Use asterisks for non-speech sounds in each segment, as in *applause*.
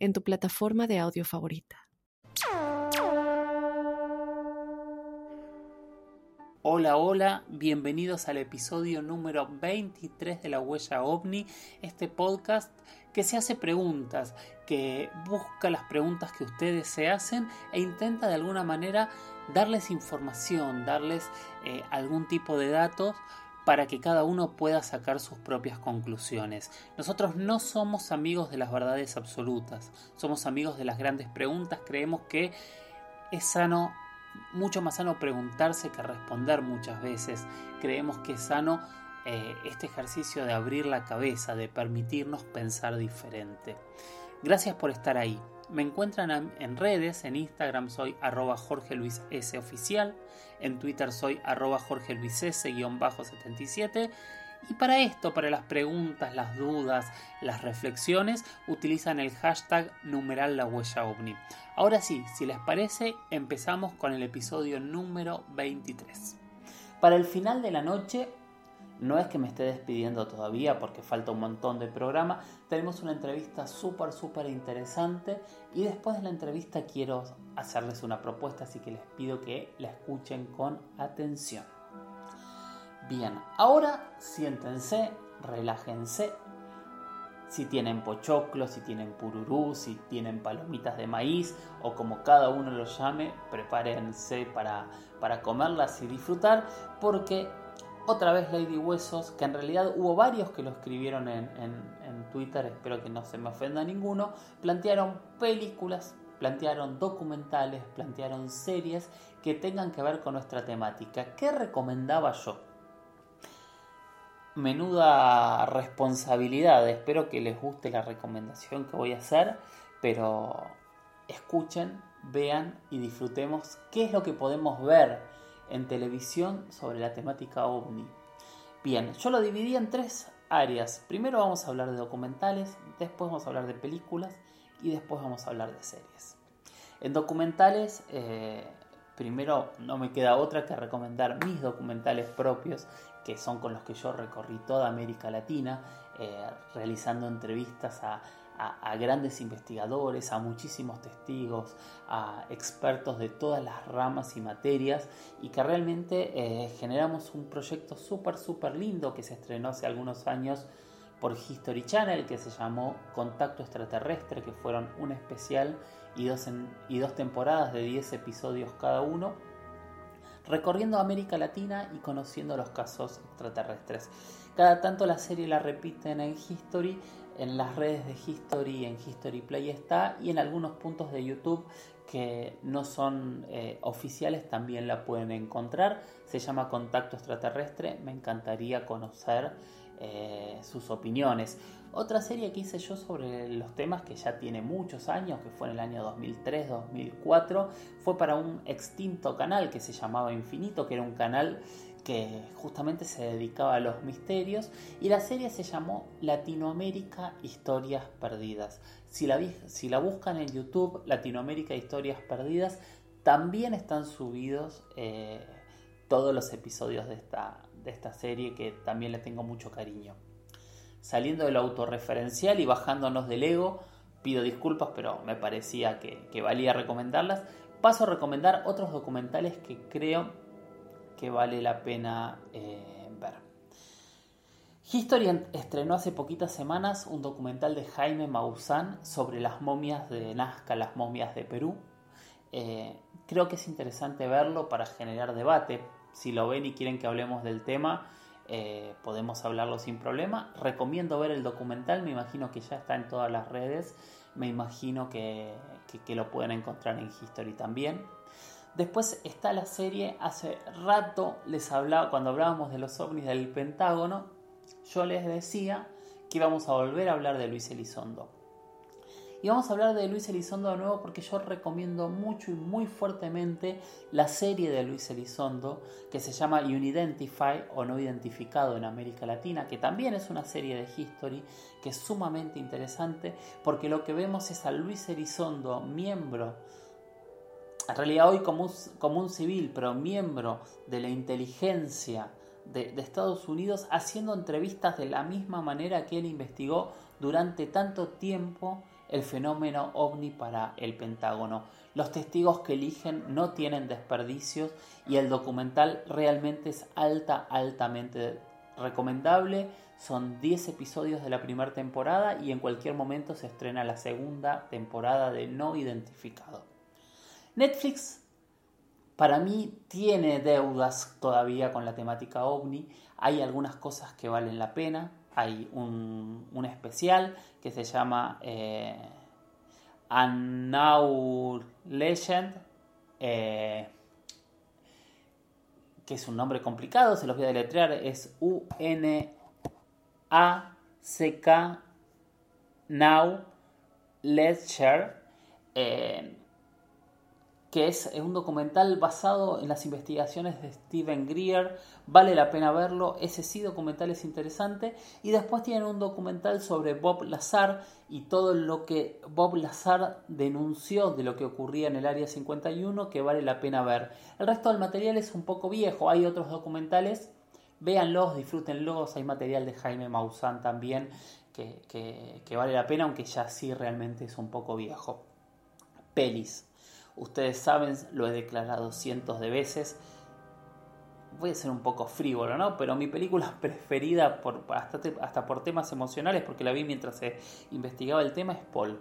en tu plataforma de audio favorita. Hola, hola, bienvenidos al episodio número 23 de La Huella OVNI, este podcast que se hace preguntas, que busca las preguntas que ustedes se hacen e intenta de alguna manera darles información, darles eh, algún tipo de datos para que cada uno pueda sacar sus propias conclusiones. Nosotros no somos amigos de las verdades absolutas, somos amigos de las grandes preguntas, creemos que es sano mucho más sano preguntarse que responder muchas veces. Creemos que es sano eh, este ejercicio de abrir la cabeza, de permitirnos pensar diferente. Gracias por estar ahí. Me encuentran en redes, en Instagram soy arroba Jorge Luis S oficial, en Twitter soy arroba Jorge Luis S-77 y para esto, para las preguntas, las dudas, las reflexiones, utilizan el hashtag numeral la huella ovni. Ahora sí, si les parece, empezamos con el episodio número 23. Para el final de la noche, no es que me esté despidiendo todavía porque falta un montón de programa, tenemos una entrevista súper, súper interesante y después de la entrevista quiero hacerles una propuesta, así que les pido que la escuchen con atención. Bien, ahora siéntense, relájense. Si tienen pochoclo, si tienen pururú, si tienen palomitas de maíz o como cada uno lo llame, prepárense para, para comerlas y disfrutar porque otra vez Lady Huesos, que en realidad hubo varios que lo escribieron en, en Twitter, espero que no se me ofenda ninguno, plantearon películas, plantearon documentales, plantearon series que tengan que ver con nuestra temática. ¿Qué recomendaba yo? menuda responsabilidad. Espero que les guste la recomendación que voy a hacer, pero escuchen, vean y disfrutemos qué es lo que podemos ver en televisión sobre la temática ovni. Bien, yo lo dividí en tres áreas. Primero vamos a hablar de documentales, después vamos a hablar de películas y después vamos a hablar de series. En documentales, eh, primero no me queda otra que recomendar mis documentales propios que son con los que yo recorrí toda América Latina, eh, realizando entrevistas a, grandes investigadores, a muchísimos testigos, a expertos de todas las ramas y materias, y que realmente eh, generamos un proyecto súper, súper lindo que se estrenó hace algunos años por History Channel, que se llamó Contacto Extraterrestre, que fueron un especial y dos, y dos temporadas de 10 episodios cada uno recorriendo América Latina y conociendo los casos extraterrestres. Cada tanto la serie la repiten en History, en las redes de History, en History Play está, y en algunos puntos de YouTube que no son eh, oficiales también la pueden encontrar. Se llama Contacto Extraterrestre, me encantaría conocer eh, sus opiniones. Otra serie que hice yo sobre los temas que ya tiene muchos años, que fue en el año 2003-2004, fue para un extinto canal que se llamaba Infinito, que era un canal que justamente se dedicaba a los misterios y la serie se llamó Latinoamérica Historias Perdidas. Si la, buscan en YouTube, Latinoamérica Historias Perdidas, también están subidos eh, todos los episodios de esta, de esta serie que también le tengo mucho cariño saliendo del autorreferencial y bajándonos del ego. Pido disculpas, pero me parecía que, valía recomendarlas. Paso a recomendar otros documentales que creo que vale la pena eh, ver. History estrenó hace poquitas semanas un documental de Jaime Maussan sobre las momias de Nazca, las momias de Perú. Eh, creo que es interesante verlo para generar debate. Si lo ven y quieren que hablemos del tema, eh, podemos hablarlo sin problema. Recomiendo ver el documental, me imagino que ya está en todas las redes, me imagino que, lo pueden encontrar en History también. Después está la serie, hace rato les hablaba, cuando hablábamos de los ovnis del Pentágono, yo les decía que íbamos a volver a hablar de Luis Elizondo. Y vamos a hablar de Luis Elizondo de nuevo porque yo recomiendo mucho y muy fuertemente la serie de Luis Elizondo que se llama Unidentify o No Identificado en América Latina, que también es una serie de history que es sumamente interesante porque lo que vemos es a Luis Elizondo, miembro, en realidad hoy como un, civil, pero miembro de la inteligencia de, de Estados Unidos, haciendo entrevistas de la misma manera que él investigó durante tanto tiempo el fenómeno ovni para el Pentágono. Los testigos que eligen no tienen desperdicios y el documental realmente es alta, altamente recomendable. Son 10 episodios de la primera temporada y en cualquier momento se estrena la segunda temporada de No Identificado. Netflix para mí tiene deudas todavía con la temática ovni. Hay algunas cosas que valen la pena, hay un, especial que se llama eh, Legend, eh, que es un nombre complicado, se los voy a deletrear, es U-N-A-C-K Now Legend. Eh, que es un documental basado en las investigaciones de Steven Greer, vale la pena verlo, ese sí documental es interesante, y después tienen un documental sobre Bob Lazar y todo lo que Bob Lazar denunció de lo que ocurría en el Área 51 que vale la pena ver. El resto del material es un poco viejo, hay otros documentales, véanlos, disfrútenlos, hay material de Jaime Maussan también que, que vale la pena, aunque ya sí realmente es un poco viejo. Pelis. Ustedes saben, lo he declarado cientos de veces. Voy a ser un poco frívolo, ¿no? Pero mi película *laughs* preferida, por, hasta, hasta por temas emocionales, porque la vi mientras investigaba el tema, es Paul.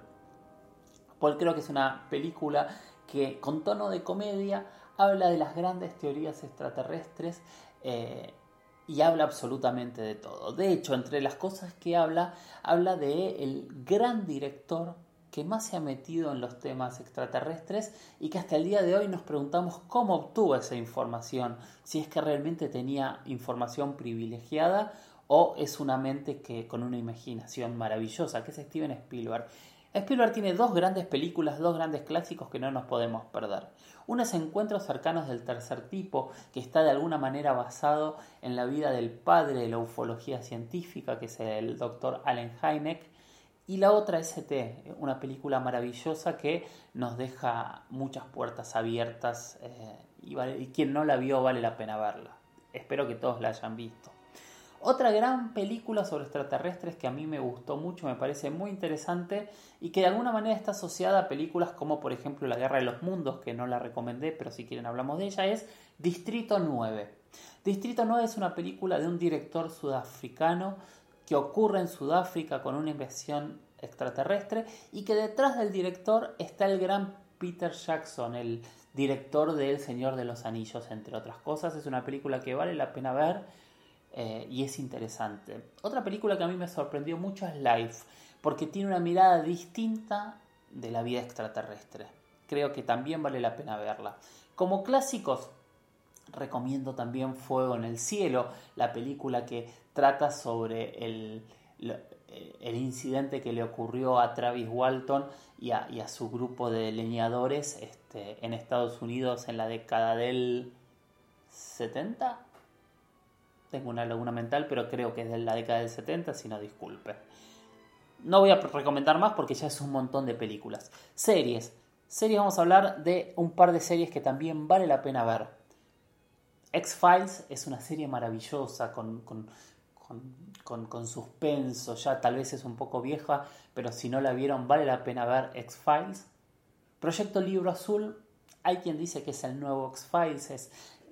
Paul creo que es una película que con tono de comedia habla de las grandes teorías extraterrestres eh, y habla absolutamente de todo. De hecho, entre las cosas que habla, habla de el gran director que más se ha metido en los temas extraterrestres y que hasta el día de hoy nos preguntamos cómo obtuvo esa información, si es que realmente tenía información privilegiada o es una mente que con una imaginación maravillosa, que es Steven Spielberg. Spielberg tiene dos grandes películas, dos grandes clásicos que no nos podemos perder. Uno es Encuentros cercanos del tercer tipo, que está de alguna manera basado en la vida del padre de la ufología científica, que es el doctor Allen Hynek, y la otra es ET, una película maravillosa que nos deja muchas puertas abiertas eh, y, y, quien no la vio vale la pena verla. Espero que todos la hayan visto. Otra gran película sobre extraterrestres que a mí me gustó mucho, me parece muy interesante y que de alguna manera está asociada a películas como por ejemplo La Guerra de los Mundos, que no la recomendé, pero si quieren hablamos de ella, es Distrito 9. Distrito 9 es una película de un director sudafricano que ocurre en Sudáfrica con una inversión extraterrestre y que detrás del director está el gran Peter Jackson, el director de El Señor de los Anillos, entre otras cosas. Es una película que vale la pena ver eh, y es interesante. Otra película que a mí me sorprendió mucho es Life, porque tiene una mirada distinta de la vida extraterrestre. Creo que también vale la pena verla. Como clásicos, recomiendo también Fuego en el Cielo, la película que trata sobre el, el incidente que le ocurrió a Travis Walton y a, su grupo de leñadores este, en Estados Unidos en la década del 70. Tengo una laguna mental, pero creo que es de la década del 70, si no disculpe. No voy a recomendar más porque ya es un montón de películas. Series. Series, vamos a hablar de un par de series que también vale la pena ver. X-Files es una serie maravillosa con, con, suspenso, ya tal vez es un poco vieja, pero si no la vieron vale la pena ver X-Files. Proyecto Libro Azul, hay quien dice que es el nuevo X-Files, es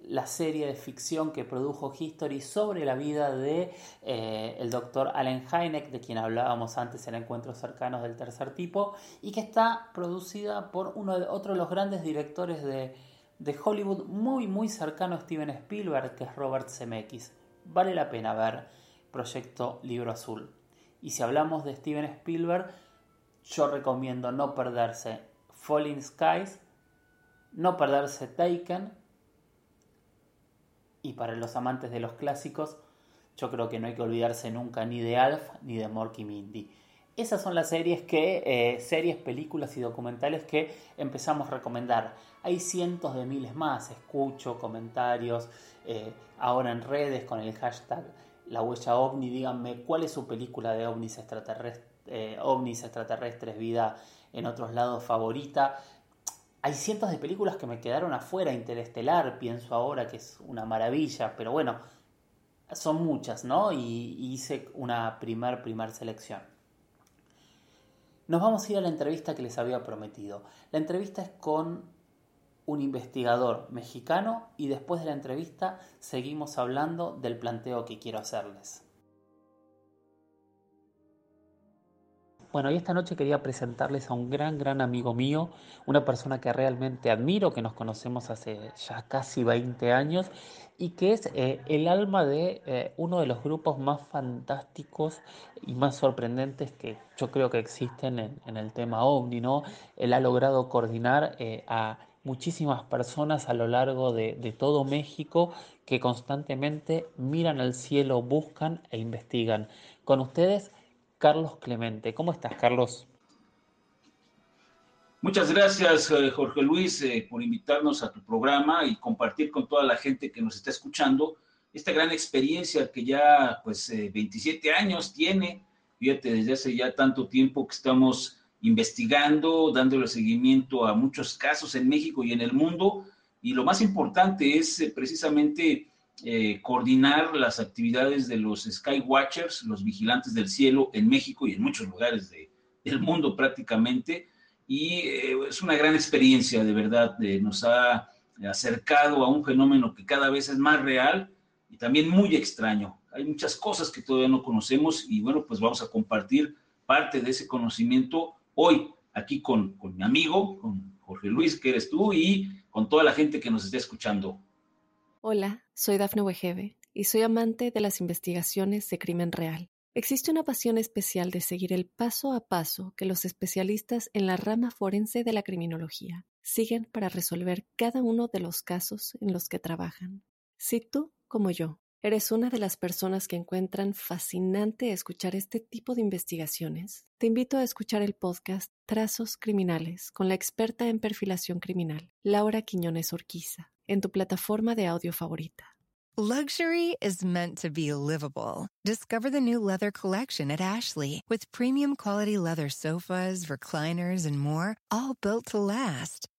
la serie de ficción que produjo History sobre la vida de eh, el doctor Allen Hynek, de quien hablábamos antes en Encuentros Cercanos del Tercer Tipo, y que está producida por uno de, otro de los grandes directores de, de Hollywood, muy muy cercano a Steven Spielberg, que es Robert Zemeckis. Vale la pena ver Proyecto Libro Azul. Y si hablamos de Steven Spielberg, yo recomiendo no perderse Falling Skies, no perderse Taken, y para los amantes de los clásicos, yo creo que no hay que olvidarse nunca ni de Alf ni de Morky Mindy. esas son las series que, eh, series, películas y documentales que empezamos a recomendar. Hay cientos de miles más, escucho comentarios eh, ahora en redes con el hashtag la huella ovni, díganme cuál es su película de ovnis extraterrestres, eh, ovnis extraterrestres, vida en otros lados favorita. Hay cientos de películas que me quedaron afuera, Interestelar, pienso ahora que es una maravilla, pero bueno, son muchas, ¿no? Y, y hice una primer, primer selección. Nos vamos a ir a la entrevista que les había prometido. La entrevista es con un investigador mexicano y después de la entrevista seguimos hablando del planteo que quiero hacerles. Bueno, y esta noche quería presentarles a un gran, gran amigo mío, una persona que realmente admiro, que nos conocemos hace ya casi 20 años y que es eh, el alma de eh, uno de los grupos más fantásticos y más sorprendentes que yo creo que existen en, el tema OVNI, ¿no? Él ha logrado coordinar eh, a muchísimas personas a lo largo de, todo México que constantemente miran al cielo, buscan e investigan. Con ustedes, Carlos Clemente. ¿Cómo estás, Carlos? Muchas gracias, eh, Jorge Luis, eh, por invitarnos a tu programa y compartir con toda la gente que nos está escuchando esta gran experiencia que ya, pues, 27 eh, años tiene. Fíjate, desde hace ya tanto tiempo que estamos investigando, dándole seguimiento a muchos casos en México y en el mundo. Y lo más importante es precisamente coordinar las actividades de los Skywatchers, los vigilantes del cielo en México y en muchos lugares del mundo prácticamente y eh, es una gran experiencia, de verdad, nos ha acercado a un fenómeno que cada vez es más real y también muy extraño. Hay muchas cosas que todavía no conocemos y bueno, pues vamos a compartir parte de ese conocimiento hoy aquí con, con mi amigo, con Jorge Luis, que eres tú, y con toda la gente que nos está escuchando. Hola, soy Dafne Wegebe y soy amante de las investigaciones de crimen real. Existe una pasión especial de seguir el paso a paso que los especialistas en la rama forense de la criminología siguen para resolver cada uno de los casos en los que trabajan. Si tú, como yo, eres una de las personas que encuentran fascinante escuchar este tipo de investigaciones, te invito a escuchar el podcast Trazos Criminales con la experta en perfilación criminal, Laura Quiñones Orquiza, en tu plataforma de audio favorita. Luxury is meant to be livable. Discover the new leather collection at Ashley with premium quality leather sofas, recliners, and more, all built to last.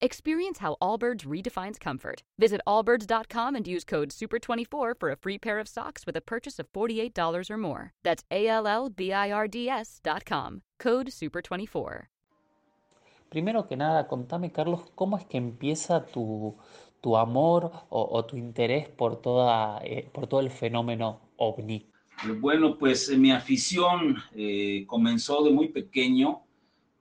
Experience how Allbirds redefines comfort. Visit allbirds.com and use code SUPER24 for a free pair of socks with a purchase of $48 or more. That's A L L B I R D S.com. Code SUPER24. Primero que nada, contame, Carlos, ¿cómo es que empieza tu, tu amor o, o, tu interés por, toda, eh, por todo el fenómeno ovni? Bueno, pues mi afición eh, comenzó de muy pequeño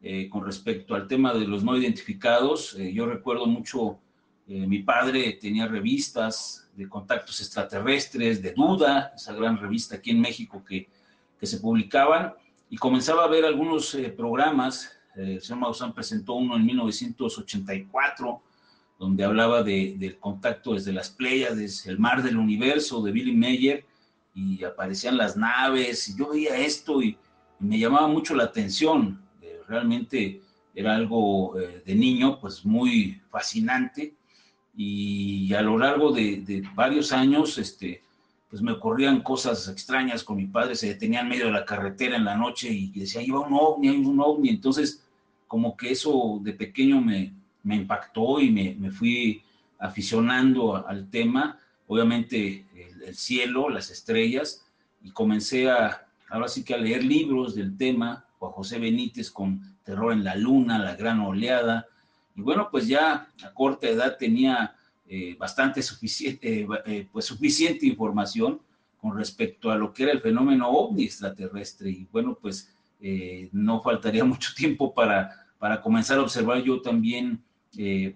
eh, con respecto al tema de los no identificados. Eh, yo recuerdo mucho, eh, mi padre tenía revistas de contactos extraterrestres, de Duda, esa gran revista aquí en México que, que se publicaban, y comenzaba a ver algunos programas el señor Maussan presentó uno en 1984, donde hablaba de, del contacto desde las Pléyades, el mar del universo de Billy Mayer, y aparecían las naves, y yo veía esto y me llamaba mucho la atención. Realmente era algo eh, de niño, pues muy fascinante, y a lo largo de, de varios años, este, pues me ocurrían cosas extrañas con mi padre, se detenía en medio de la carretera en la noche y decía, iba un ovni, hay un ovni, entonces como que eso de pequeño me, me impactó y me, me, fui aficionando al tema. Obviamente el, cielo, las estrellas, y comencé a, ahora sí que a leer libros del tema, Juan José Benítez con Terror en la Luna, La Gran Oleada, y bueno, pues ya a corta edad tenía eh, bastante suficiente, eh, eh, pues suficiente información con respecto a lo que era el fenómeno ovni extraterrestre, y bueno, pues no faltaría *laughs* mucho tiempo para, para comenzar a observar yo también,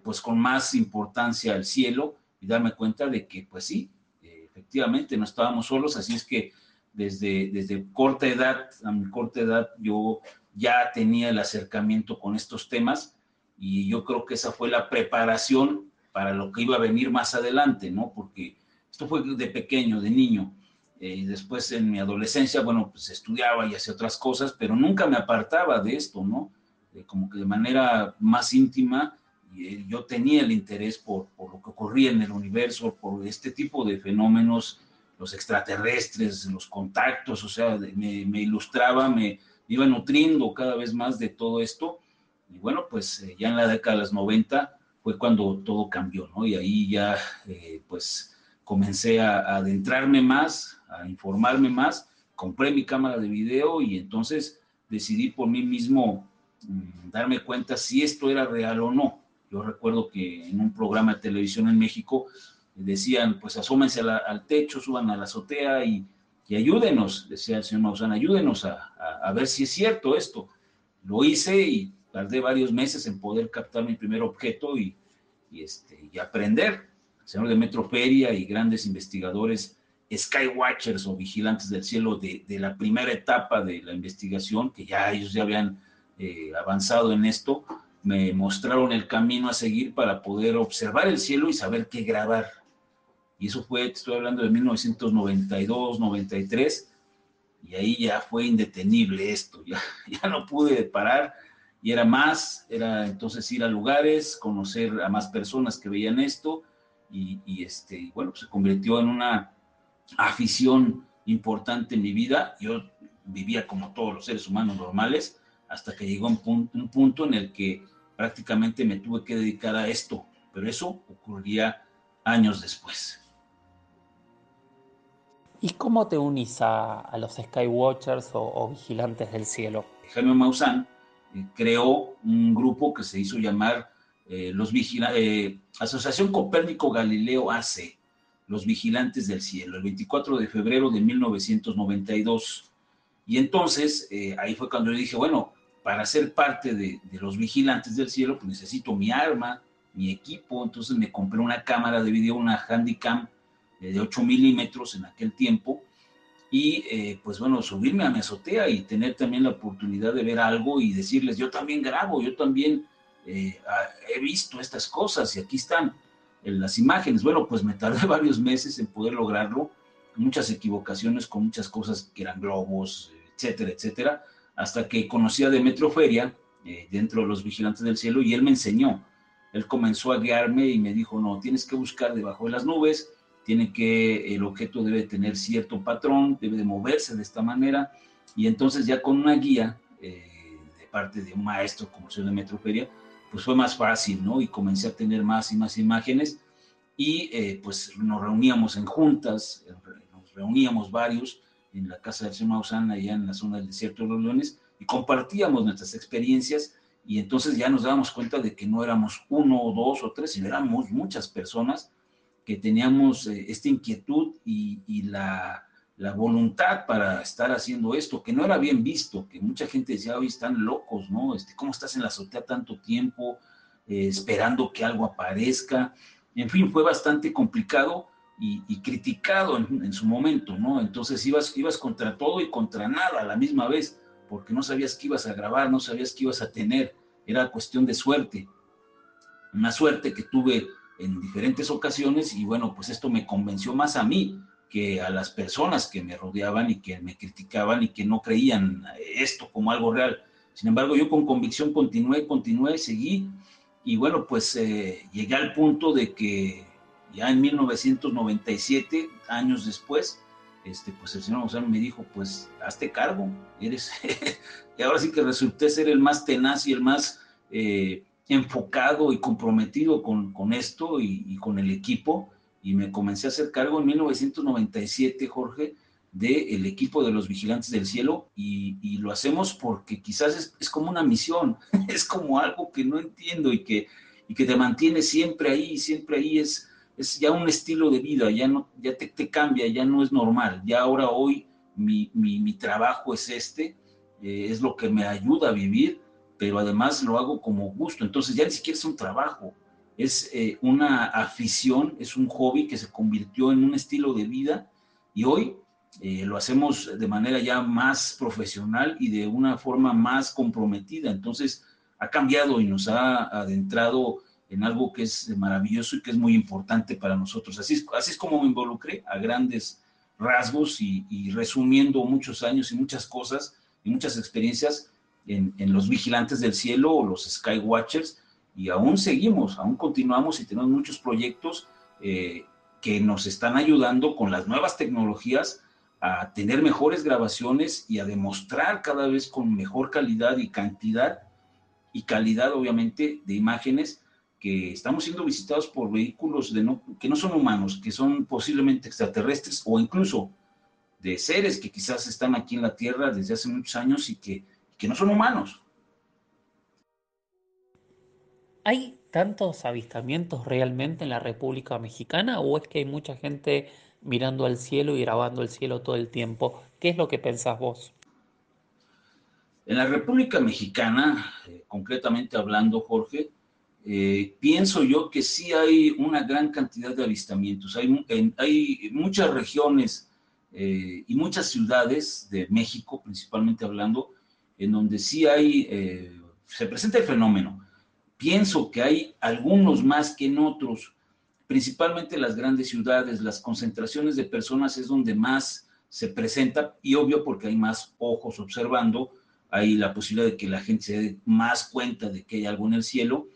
pues con más importancia el cielo, y darme cuenta de que, pues sí, efectivamente no estábamos solos, así es que desde, desde corta edad, a mi corta edad, yo ya tenía el acercamiento con estos temas y yo creo que esa fue la preparación para lo que iba a venir más adelante, ¿no? Porque esto fue de pequeño, de niño, eh, y después en mi adolescencia, bueno, pues estudiaba y hacía otras cosas, pero nunca me apartaba de esto, ¿no? como que de manera más íntima eh, yo tenía el interés por, por, lo que ocurría en el universo, por este tipo de fenómenos, los extraterrestres, los contactos, o sea, me, me ilustraba, me, iba nutriendo cada vez más de todo esto. Y bueno, pues eh, ya en la década de los 90 fue cuando todo cambió, ¿no? Y ahí ya, eh, pues, comencé a, a, adentrarme más, a informarme más, compré mi cámara de video y entonces decidí por mí mismo mm, darme cuenta si esto era real o no. Yo recuerdo que en un programa de televisión en México decían, pues asómense al techo, suban a la azotea y, ayúdenos, decía el señor Maussan, ayúdenos a, ver si es cierto esto. Lo hice y tardé varios meses en poder captar mi primer objeto y, este, y aprender. El señor de Metroferia y grandes investigadores, Skywatchers o vigilantes del cielo de, la primera etapa de la investigación, que ya ellos ya habían eh, avanzado en esto, me mostraron el camino a seguir para poder observar el cielo y saber qué grabar. Y eso fue, estoy hablando de 1992, 93, y ahí ya fue indetenible esto, ya, *laughs* ya no pude parar y era más, era entonces ir a lugares, conocer a más personas que veían esto y, este, bueno, se convirtió en una afición importante en mi vida. Yo vivía como todos los seres humanos normales hasta que llegó un punto, un punto en el que prácticamente me tuve que dedicar a esto, pero eso ocurría años después. ¿Y cómo te unís a, los Skywatchers o, Vigilantes del Cielo? Jaime Maussan eh, creó un grupo que se hizo llamar eh, los eh, Asociación Copérnico Galileo AC, los Vigilantes del Cielo, el 24 de febrero de 1992. Y entonces ahí fue cuando yo dije, bueno, para ser parte de, los vigilantes del cielo, pues necesito mi arma, mi equipo. Entonces me compré una cámara de video, una Handycam de 8 milímetros en aquel tiempo. Y eh, pues bueno, subirme a mi azotea y tener también la oportunidad de ver algo y decirles, yo también grabo, yo también eh, he visto estas cosas y aquí están en las imágenes. Bueno, pues me tardé *laughs* varios meses en poder lograrlo, muchas equivocaciones con muchas cosas que eran globos, etcétera, etcétera hasta que conocí a Demetrio eh, dentro de los Vigilantes del Cielo, y él me enseñó. Él comenzó a guiarme y me dijo, no, tienes que buscar debajo de las nubes, tiene que, el objeto debe tener cierto patrón, debe de moverse de esta manera, y entonces ya con una guía eh, de parte de un maestro como el señor Demetrio Feria, pues fue más fácil, ¿no? Y comencé a tener más y más imágenes, y eh, pues nos reuníamos en juntas, nos reuníamos varios, en la casa del señor Maussan, allá en la zona del desierto de los leones, y compartíamos nuestras experiencias y entonces ya nos dábamos cuenta de que no éramos uno o dos o tres, sino éramos muchas personas que teníamos eh, esta inquietud y, la, voluntad para estar haciendo esto, que no era bien visto, que mucha gente decía, hoy están locos, ¿no? Este, ¿Cómo estás en la azotea tanto tiempo eh, esperando que algo aparezca? En fin, fue bastante complicado y, criticado en, su momento, ¿no? Entonces ibas, ibas contra todo y contra nada a la misma vez, porque no sabías que ibas a grabar, no sabías que ibas a tener, era cuestión de suerte, una suerte que tuve en diferentes ocasiones y bueno, pues esto me convenció más a mí que a las personas que me rodeaban y que me criticaban y que no creían esto como algo real. Sin embargo, yo con convicción continué, continué, seguí y bueno, pues eh, llegué al punto de que ya en 1997, años después, este, pues el señor Gonzalo me dijo, pues hazte cargo, eres, *laughs* y ahora sí que resulté ser el más tenaz y el más eh, enfocado y comprometido con, con esto y, con el equipo, y me comencé a hacer cargo en 1997, Jorge, del equipo de los vigilantes del cielo. Y, lo hacemos porque quizás es, como una misión, *laughs* es como algo que no entiendo y que, y que te mantiene siempre ahí, siempre ahí es, es ya un estilo de vida, ya, no, ya te, te cambia, ya no es normal, ya ahora hoy mi, mi, trabajo es este, eh, es lo que me ayuda a vivir, pero además lo hago como gusto, entonces ya ni siquiera es un trabajo, es eh, una afición, es un hobby que se convirtió en un estilo de vida y hoy eh, lo hacemos de manera ya más profesional y de una forma más comprometida. Entonces, ha cambiado y nos ha adentrado en algo que es maravilloso y que es muy importante para nosotros. Así es, así es como me involucré a grandes rasgos y, resumiendo muchos años y muchas cosas y muchas experiencias en, los vigilantes del cielo o los Skywatchers y aún seguimos, aún continuamos y tenemos muchos proyectos eh, que nos están ayudando con las nuevas tecnologías a tener mejores grabaciones y a demostrar cada vez con mejor calidad y cantidad y calidad, obviamente, de imágenes que estamos siendo visitados por vehículos que no son humanos, que son posiblemente extraterrestres o incluso de seres que quizás están aquí en la Tierra desde hace muchos años y que, que no son humanos. ¿Hay tantos avistamientos realmente en la República Mexicana o es que hay mucha gente mirando al cielo y grabando el cielo todo el tiempo. ¿Qué es lo que pensás vos? En la República Mexicana, eh, concretamente hablando, Jorge, eh, pienso yo que sí hay una gran cantidad de avistamientos. Hay, hay muchas regiones eh, y muchas ciudades de México, principalmente hablando, en donde sí hay, se presenta el fenómeno. Pienso que hay algunos más que en otros, principalmente las grandes ciudades, las concentraciones de personas es donde más se presenta y obvio porque hay más ojos observando, hay la posibilidad de que la gente se dé más cuenta de que hay algo en el cielo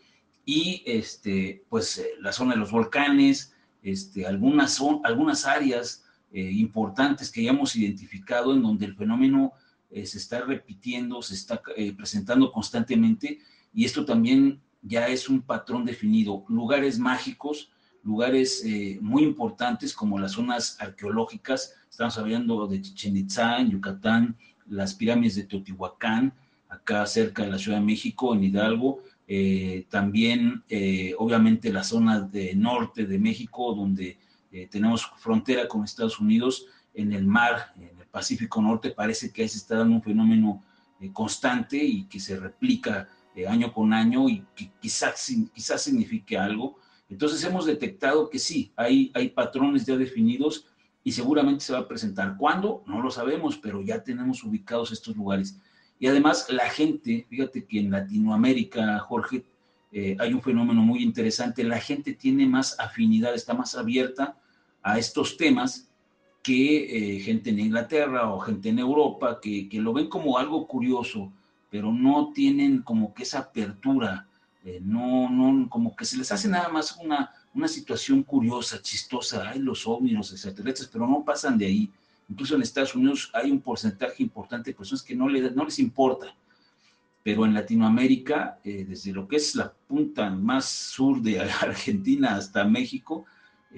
y este, pues eh, la zona de los volcanes, este, algunas, son, algunas áreas eh, importantes que ya hemos identificado en donde el fenómeno eh, se está repitiendo, se está presentando constantemente y esto también ya es un patrón definido. Lugares mágicos, lugares eh, muy importantes como las zonas arqueológicas, estamos hablando de Chichen Itza, en Yucatán, las pirámides de Teotihuacán, acá cerca de la Ciudad de México, en Hidalgo, eh, también eh, obviamente la zona de norte de México, donde tenemos frontera con Estados Unidos, en el mar, Pacífico Norte, parece que se está dando un fenómeno constante y que se replica año con año y que quizás, quizás signifique algo. Entonces hemos detectado que sí, hay, hay patrones ya definidos y seguramente se va a presentar. ¿Cuándo? No lo sabemos, pero ya tenemos ubicados estos lugares. Y además la gente, fíjate que en Latinoamérica, Jorge, eh, hay un fenómeno muy interesante, la gente tiene más afinidad, está más abierta a estos temas que eh, gente en Inglaterra o gente en Europa, que, que, lo ven como algo curioso, pero no tienen como que esa apertura eh, no, no, como que se les hace nada más una, una situación curiosa, chistosa, hay los ovnis, los extraterrestres, pero no pasan de ahí. Incluso en Estados Unidos hay un porcentaje importante de personas que no, le, no les importa. Pero en Latinoamérica, eh, desde lo que es la punta más sur de *laughs* Argentina hasta México,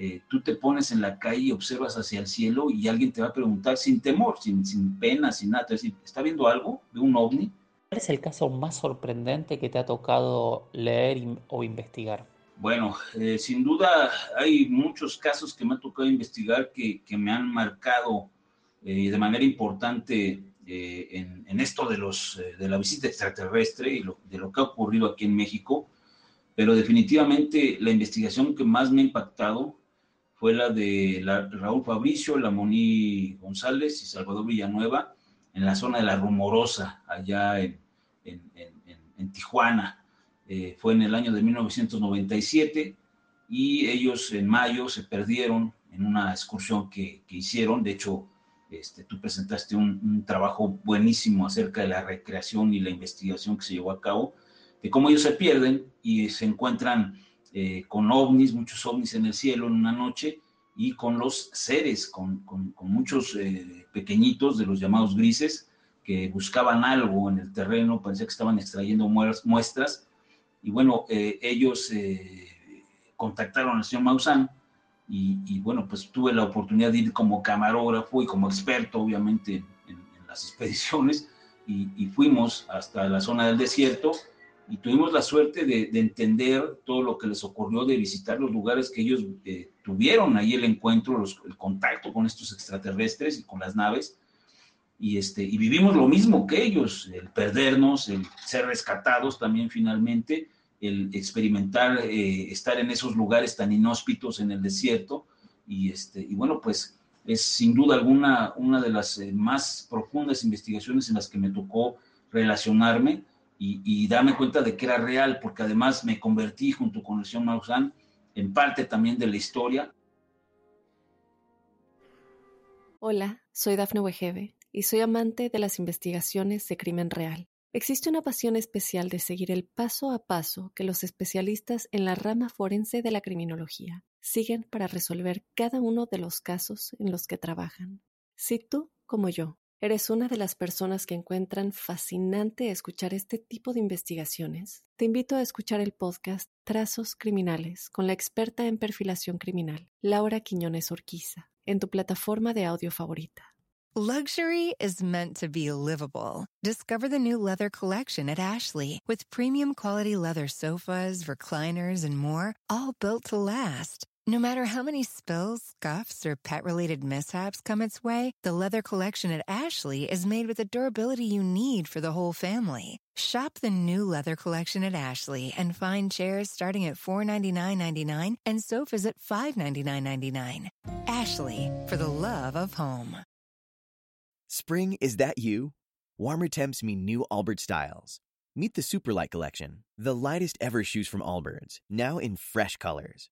eh, tú te pones en la calle y observas hacia el cielo y alguien te va a preguntar sin temor, sin, sin pena, sin nada, decir, ¿está viendo algo? ¿Ve un ovni? ¿Cuál es el caso más sorprendente que te ha tocado leer o investigar? Bueno, eh, sin duda hay muchos casos que me ha tocado investigar que, que me han marcado eh, de manera importante en, en, esto de, los, de la visita extraterrestre y lo, de lo que ha ocurrido aquí en México, pero definitivamente la investigación que más me ha impactado fue la de la, Raúl Fabricio, Lamoni González y Salvador Villanueva, en la zona de la Rumorosa, allá en, Tijuana. Eh, fue en el año de 1997 y ellos en mayo se perdieron en una excursión que, hicieron. De hecho, este, tú presentaste un, trabajo buenísimo acerca de la recreación y la investigación que se llevó a cabo, de cómo ellos se pierden y se encuentran eh, con ovnis, muchos ovnis en el cielo en una noche, y con los seres, con, muchos eh, pequeñitos de los llamados grises que buscaban algo en el terreno, parecía que estaban extrayendo muestras. Y bueno, eh, ellos contactaron al señor Maussan Y, bueno, pues tuve la oportunidad de ir como camarógrafo y como experto, obviamente, en, las *laughs* expediciones, y, fuimos hasta la zona del desierto y tuvimos la suerte de, entender todo lo que les ocurrió, de visitar los lugares que ellos eh, tuvieron ahí el encuentro, el contacto con estos extraterrestres y con las naves. Y, este, y vivimos lo mismo que ellos, el perdernos, el ser rescatados también finalmente, el experimentar, eh, estar en esos lugares tan inhóspitos en el desierto. Y, este, y bueno, pues es sin duda alguna una de las eh, más profundas investigaciones en las que me tocó relacionarme y, darme cuenta de que era real, porque además me convertí junto con el señor Maussan en parte también de la historia. Hola, soy Dafne Wegebe y soy amante de las investigaciones de crimen real. Existe una pasión especial de seguir el paso a paso que los especialistas en la rama forense de la criminología siguen para resolver cada uno de los casos en los que trabajan. Si tú, como yo, ¿Eres una de las personas que encuentran fascinante escuchar este tipo de investigaciones? Te invito a escuchar el podcast Trazos Criminales con la experta en perfilación criminal, Laura Quiñones Orquiza, en tu plataforma de audio favorita. Luxury is meant to be livable. Discover the new leather collection at Ashley with premium quality leather sofas, recliners, and more, all built to last. No matter how many spills, scuffs, or pet related mishaps come its way, the leather collection at Ashley is made with the durability you need for the whole family. Shop the new leather collection at Ashley and find chairs starting at $499.99 and sofas at $599.99. Ashley, for the love of home. Spring, is that you? Warmer temps mean new Albert styles. Meet the Superlight Collection, the lightest ever shoes from Allbirds, now in fresh colors.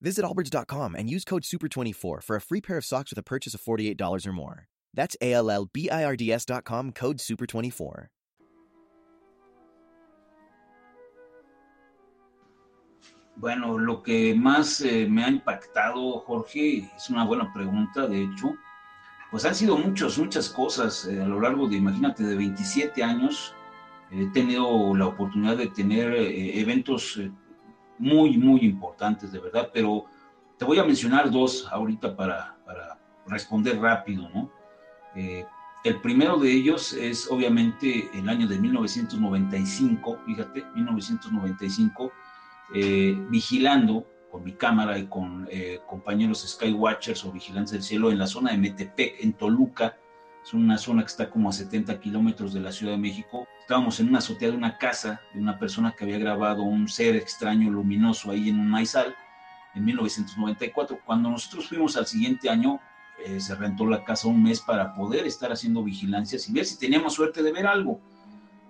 Visit Allbirds.com and use code SUPER24 for a free pair of socks with a purchase of $48 or more. That's A-L-L-B-I-R-D-S.com, code SUPER24. Bueno, lo que más eh, me ha impactado, Jorge, es una buena pregunta, de hecho, pues han sido muchas, muchas cosas eh, a lo largo de, imagínate, de 27 años. He tenido la oportunidad de tener eh, eventos muy, muy importantes, de verdad, pero te voy a mencionar dos ahorita para, para responder rápido, ¿no? Eh, el primero de ellos es obviamente el año de 1995, fíjate, 1995, eh, vigilando con mi cámara y con eh, compañeros Skywatchers o Vigilantes del Cielo en la zona de Metepec, en Toluca, es una zona que está como a 70 kilómetros de la Ciudad de México. Estábamos en una azotea de una casa de una persona que había grabado un ser extraño luminoso ahí en un maizal en 1994. Cuando nosotros fuimos al siguiente año, eh, se rentó la casa un mes para poder estar haciendo vigilancias y ver si teníamos suerte de ver algo.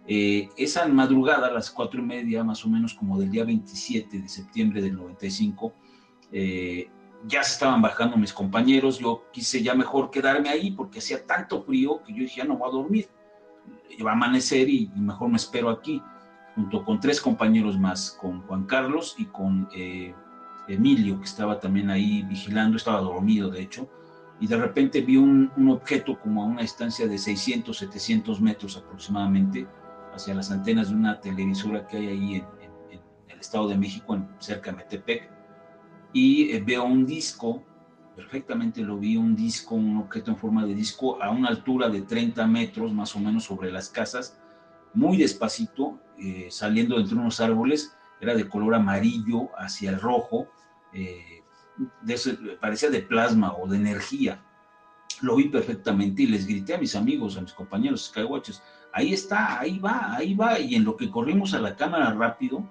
Eh, esa madrugada, a las cuatro y media, más o menos como del día 27 de septiembre del 95, eh, ya se estaban bajando mis compañeros, yo quise ya mejor quedarme ahí porque hacía tanto frío que yo dije, ya no voy a dormir, va a amanecer y, mejor me espero aquí, junto con tres compañeros más, con Juan Carlos y con eh, Emilio, que estaba también ahí vigilando, estaba dormido de hecho, y de repente vi un, objeto como a una distancia de 600, 700 metros aproximadamente, hacia las antenas de una televisora que hay ahí en, el Estado de México, en, cerca de Metepec, y eh, veo un disco, perfectamente lo vi, un disco, un objeto en forma de disco a una altura de 30 metros más o menos sobre las casas, muy despacito, eh, saliendo entre unos árboles, era de color amarillo hacia el rojo, eh, parecía de plasma o de energía. Lo vi perfectamente y les grité a mis amigos, a mis compañeros Skywatchers, ahí está, ahí va, ahí va, y en lo que corrimos a la cámara rápido,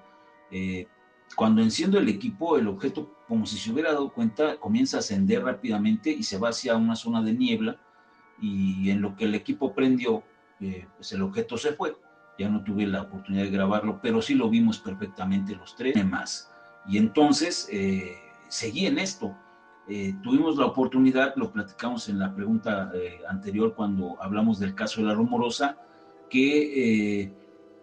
cuando enciendo el equipo, el objeto, como si se hubiera dado cuenta, comienza a ascender rápidamente y se va hacia una zona de niebla. Y en lo que el equipo prendió, eh, pues el objeto se fue. Ya no tuve la oportunidad de grabarlo, pero sí lo vimos perfectamente los tres más. Y entonces eh, seguí en esto. eh, tuvimos la oportunidad, lo platicamos en la pregunta eh, anterior cuando hablamos del caso de la rumorosa, que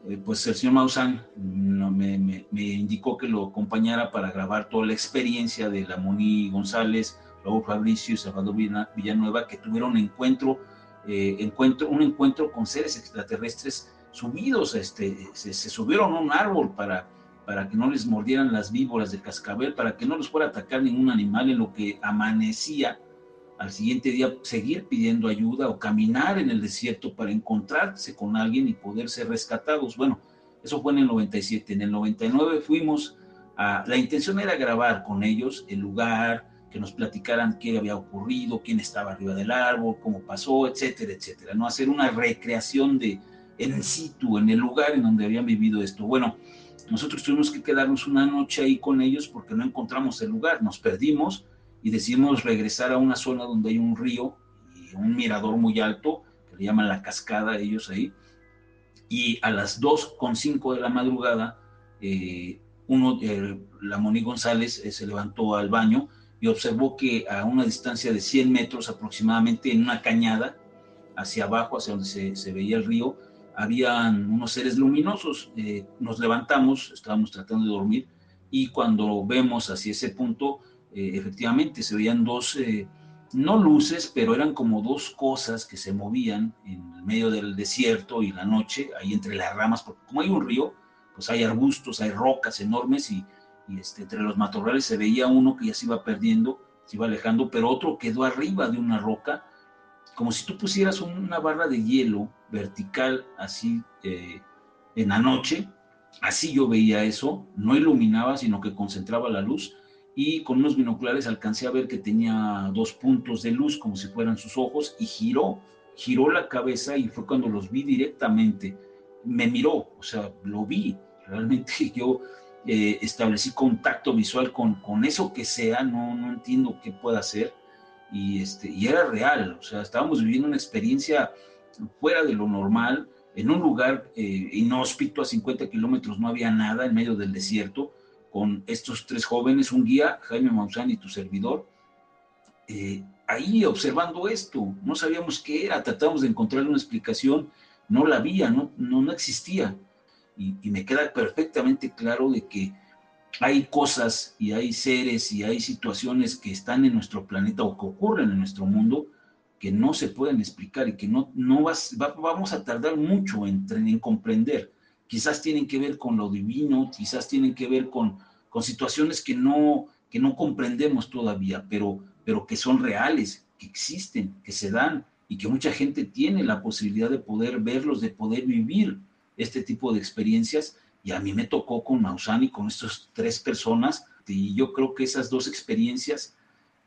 eh, pues el señor Maussan me, indicó que lo acompañara para grabar toda la experiencia de la Moni González, Raúl Fabricio y Salvador Villanueva, que tuvieron un encuentro, encuentro, un encuentro con seres extraterrestres subidos, este, se, subieron a un árbol para para que no les mordieran las víboras de cascabel, para que no les fuera a atacar ningún animal en lo que amanecía al siguiente día seguir pidiendo ayuda o caminar en el desierto para encontrarse con alguien y poder ser rescatados. Bueno, eso fue en el 97. En el 99 fuimos a... La intención era grabar con ellos el lugar, que nos platicaran qué había ocurrido, quién estaba arriba del árbol, cómo pasó, etcétera, etcétera. No hacer una recreación de en situ, en el lugar en donde habían vivido esto. Bueno, nosotros tuvimos que quedarnos una noche ahí con ellos porque no encontramos el lugar, nos perdimos y decidimos regresar a una zona donde hay un río y un mirador muy alto, que le llaman la cascada ellos ahí, y a las 2.5 de la madrugada, eh, uno, la Moni González eh, se levantó al baño y observó que a una distancia de 100 metros aproximadamente, en una cañada, hacia abajo, hacia donde se, se veía el río, habían unos seres luminosos. Eh, nos levantamos, estábamos tratando de dormir y cuando vemos hacia ese punto, eh, efectivamente se veían dos, eh, no luces, pero eran como dos cosas que se movían en medio del desierto y la noche, ahí entre las ramas, porque como hay un río, pues hay arbustos, hay rocas enormes y, y este, entre los matorrales se veía uno que ya se iba perdiendo, se iba alejando, pero otro quedó arriba de una roca como si tú pusieras una barra de hielo vertical así eh, en la noche, así yo veía eso, no iluminaba, sino que concentraba la luz y con unos binoculares alcancé a ver que tenía dos puntos de luz como si fueran sus ojos y giró, giró la cabeza y fue cuando los vi directamente, me miró, o sea, lo vi, realmente *laughs* yo eh, establecí contacto visual con, con eso que sea, no, no entiendo qué pueda ser y, este, y era real, o sea, estábamos viviendo una experiencia fuera de lo normal, en un lugar eh, inhóspito, a 50 kilómetros no había nada, en medio del desierto, con estos tres jóvenes, un guía, Jaime Maussan y tu servidor, eh, ahí observando esto, no sabíamos qué era, tratamos de encontrar una explicación, no la había, no, no, no existía. Y, me queda perfectamente claro de que hay cosas y hay seres y hay situaciones que están en nuestro planeta o que ocurren en nuestro mundo que no se pueden explicar y que no, no vamos a tardar mucho en, en, comprender. Quizás tienen que ver con lo divino, quizás tienen que ver con, con situaciones que no, que no comprendemos todavía, pero, pero que son reales, que existen, que se dan y que mucha gente tiene la posibilidad de poder verlos, de poder vivir este tipo de experiencias y a mí me tocó con Maussan y con estas tres personas, y yo creo que esas dos experiencias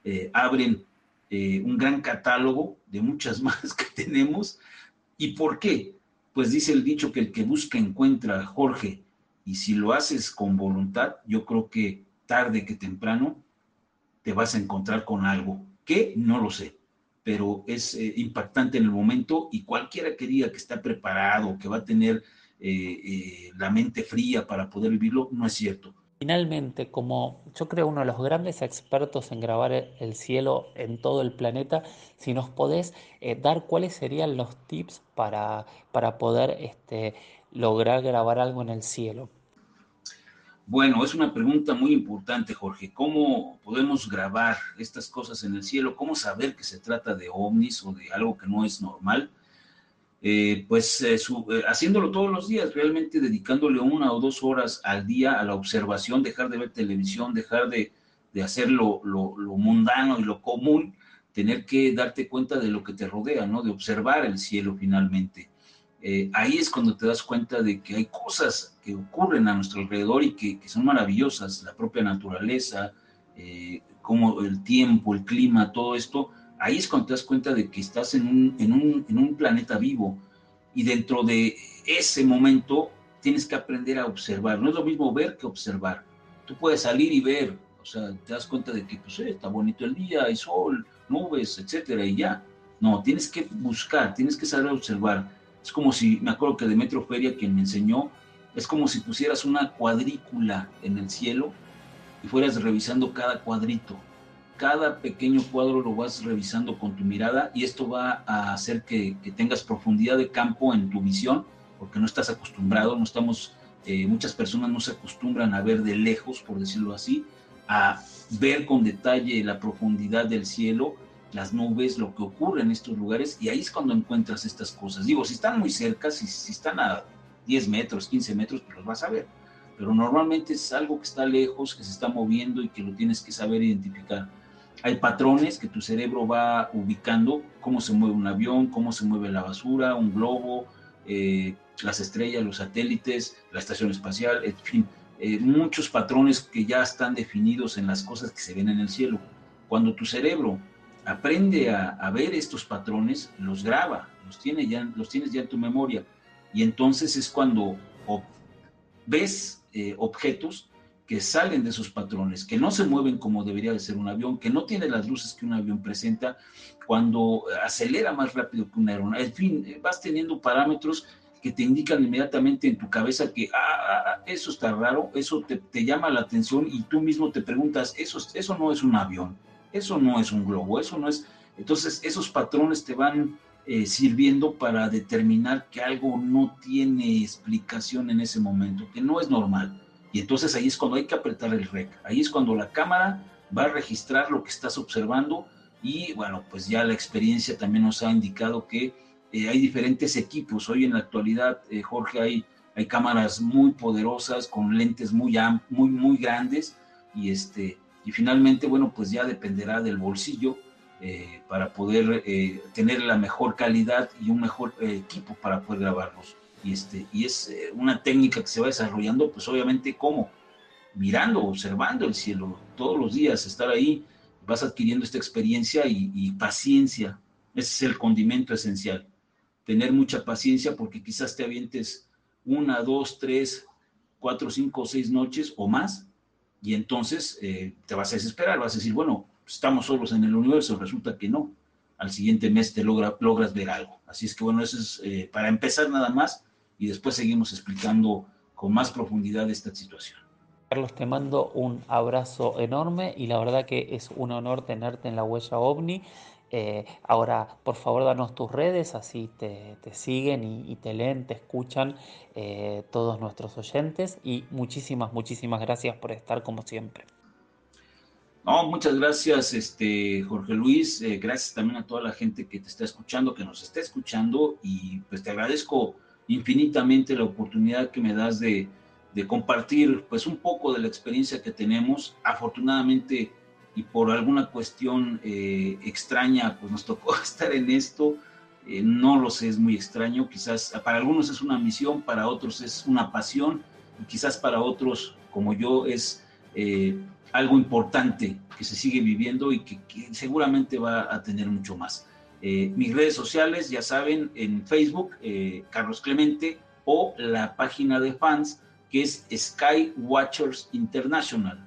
eh, abren eh, un gran catálogo de muchas *laughs* más que tenemos. ¿Y por qué? Pues dice el dicho que el que busca encuentra, Jorge, y si lo haces con voluntad, yo creo que tarde que temprano te vas a encontrar con algo, que no lo sé, pero es eh, impactante en el momento y cualquiera que diga que está preparado, que va a tener eh, eh, la mente fría para poder vivirlo, no es cierto. Finalmente, como yo creo uno de los grandes expertos en grabar el cielo en todo el planeta, si nos podés eh, dar cuáles serían los tips para, para poder este, lograr grabar algo en el cielo. Bueno, es una pregunta muy importante, Jorge. ¿Cómo podemos grabar estas cosas en el cielo? ¿Cómo saber que se trata de ovnis o de algo que no es normal? Eh, pues eh, eh, haciéndolo todos los días, realmente dedicándole una o dos horas al día a la observación, dejar de ver televisión, dejar de, hacer lo, mundano y lo común, tener que darte cuenta de lo que te rodea, ¿no? De observar el cielo finalmente. ahí es cuando te das cuenta de que hay cosas que ocurren a nuestro alrededor y que, son maravillosas, la propia naturaleza, como el tiempo, el clima, todo esto ahí es cuando te das cuenta de que estás en un, en un, en un planeta vivo y dentro de ese momento tienes que aprender a observar. No es lo mismo ver que observar. Tú puedes salir y ver, o sea, te das cuenta de que pues, eh, está bonito el día, hay sol, nubes, etcétera, y ya. No, tienes que buscar, tienes que saber observar. Es como si, me acuerdo que Demetrio Feria, quien me enseñó, es como si pusieras una cuadrícula en el cielo y fueras revisando cada cuadrito cada pequeño cuadro lo vas revisando con tu mirada y esto va a hacer que, tengas profundidad de campo en tu visión, porque no estás acostumbrado, no estamos, eh, muchas personas no se acostumbran a ver de lejos, por decirlo así, a ver con detalle la profundidad del cielo, las nubes, lo que ocurre en estos lugares, y ahí es cuando encuentras estas cosas. Digo, si están muy cerca, si, si están a 10 metros, 15 metros, pues los vas a ver, pero normalmente es algo que está lejos, que se está moviendo y que lo tienes que saber identificar hay patrones que tu cerebro va ubicando, cómo se mueve un avión, cómo se mueve la basura, un globo, eh, las estrellas, los satélites, la estación espacial, en fin, eh, muchos patrones que ya están definidos en las cosas que se ven en el cielo. Cuando tu cerebro aprende a, ver estos patrones, los graba, los, tiene ya, los tienes ya en tu memoria, y entonces es cuando ves eh, objetos que salen de esos patrones, que no se mueven como debería de ser un avión, que no tiene las luces que un avión presenta, cuando acelera más rápido que una aeronave. En fin, vas teniendo parámetros que te indican inmediatamente en tu cabeza que ah, ah, ah eso está raro, eso te, te, llama la atención y tú mismo te preguntas, eso, eso no es un avión, eso no es un globo, eso no es... Entonces esos patrones te van eh, sirviendo para determinar que algo no tiene explicación en ese momento, que no es normal. Y entonces ahí es cuando hay que apretar el rec. Ahí es cuando la cámara va a registrar lo que estás observando y bueno, pues ya la experiencia también nos ha indicado que eh, hay diferentes equipos. Hoy en la actualidad, eh, Jorge, hay, hay cámaras muy poderosas con lentes muy, muy, muy grandes y, este, y finalmente, bueno, pues ya dependerá del bolsillo eh, para poder tener la mejor calidad y un mejor equipo para poder grabarlos. Y, este, y es eh, una técnica que se va desarrollando, pues obviamente como mirando, observando el cielo todos los días, estar ahí, vas adquiriendo esta experiencia y, paciencia. Ese es el condimento esencial. Tener mucha paciencia porque quizás te avientes una, dos, tres, cuatro, cinco, seis noches o más y entonces eh, te vas a desesperar, vas a decir, bueno, estamos solos en el universo, resulta que no. Al siguiente mes te logra, logras ver algo. Así es que bueno, eso es eh, para empezar nada más y después seguimos explicando con más profundidad esta situación. Carlos, te mando un abrazo enorme y la verdad que es un honor tenerte en la huella ovni. Eh, ahora, por favor, danos tus redes, así te, siguen y, te leen, te escuchan eh, todos nuestros oyentes. Y muchísimas, muchísimas gracias por estar como siempre. No, muchas gracias, este, Jorge Luis. Eh, gracias también a toda la gente que te está escuchando, que nos está escuchando. Y pues te agradezco infinitamente la oportunidad que me das de, compartir pues un poco de la experiencia que tenemos. Afortunadamente y por alguna cuestión eh, extraña pues nos tocó *laughs* estar en esto. Eh, no lo sé, es muy extraño. Quizás para algunos es una misión, para otros es una pasión y quizás para otros como yo es eh, algo importante que se sigue viviendo y que seguramente va a tener mucho más. Eh, mis redes sociales, ya saben, en Facebook, eh, Carlos Clemente, o la página de fans, que es Sky Watchers International.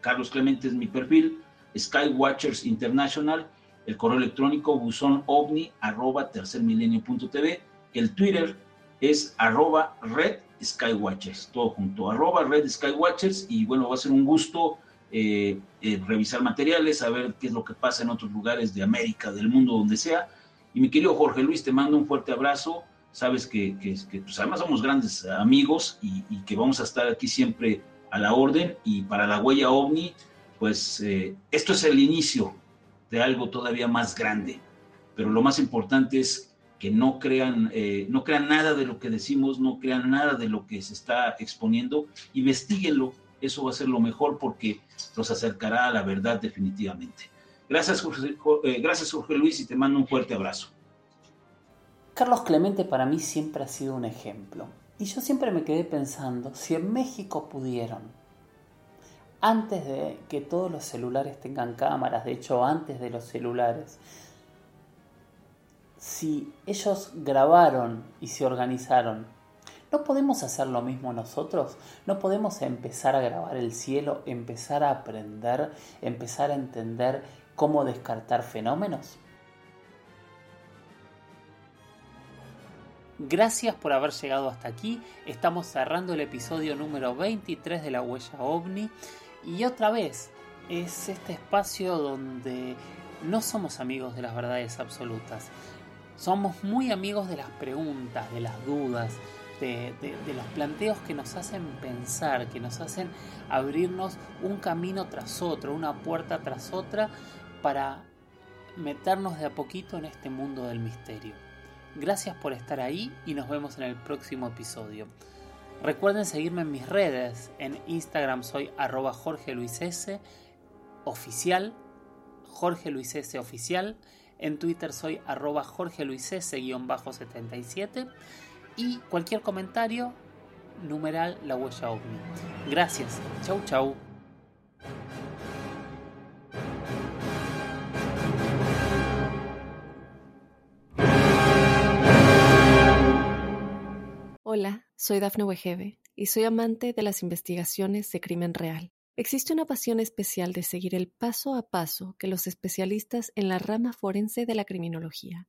Carlos Clemente es mi perfil, Sky Watchers International, el correo electrónico buzónovni arroba tercermilenio.tv, el Twitter es arroba red Skywatchers, todo junto, arroba red Skywatchers, y bueno, va a ser un gusto eh, eh, revisar materiales, saber qué es lo que pasa en otros lugares de América, del mundo, donde sea. Y mi querido Jorge Luis, te mando un fuerte abrazo. Sabes que, que, pues además somos grandes amigos y, que vamos a estar aquí siempre a la orden. Y para la huella ovni, pues eh, esto es el inicio de algo todavía más grande. Pero lo más importante es que no crean, no crean nada de lo que decimos, no crean nada de lo que se está exponiendo, investiguenlo, eso va a ser lo mejor porque los acercará a la verdad definitivamente. Gracias Jorge, eh, gracias Jorge Luis y te mando un fuerte abrazo. Carlos Clemente para mí siempre ha sido un ejemplo. Y yo siempre me quedé pensando, si en México pudieron, antes de que todos los celulares tengan cámaras, de hecho antes de los celulares, si ellos grabaron y se organizaron ¿No podemos hacer lo mismo nosotros? ¿No podemos empezar a grabar el cielo, empezar a aprender, empezar a entender cómo descartar fenómenos? Gracias por haber llegado hasta aquí. Estamos cerrando el episodio número 23 de la huella ovni. Y otra vez, es este espacio donde no somos amigos de las verdades absolutas. Somos muy amigos de las preguntas, de las dudas, de, los planteos que nos hacen pensar, que nos hacen abrirnos un camino tras otro, una puerta tras otra, para meternos de a poquito en este mundo del misterio. Gracias por estar ahí y nos vemos en el próximo episodio. Recuerden seguirme en mis redes. En Instagram soy arroba Jorge Luis S. Oficial. Jorge Luis S. Oficial. En Twitter soy arroba Jorge Luis S-77. Y cualquier comentario, numeral la huella ovni. Gracias. Chau, chau. Hola, soy Dafne Wegebe y soy amante de las investigaciones de crimen real. Existe una pasión especial de seguir el paso a paso que los especialistas en la rama forense de la criminología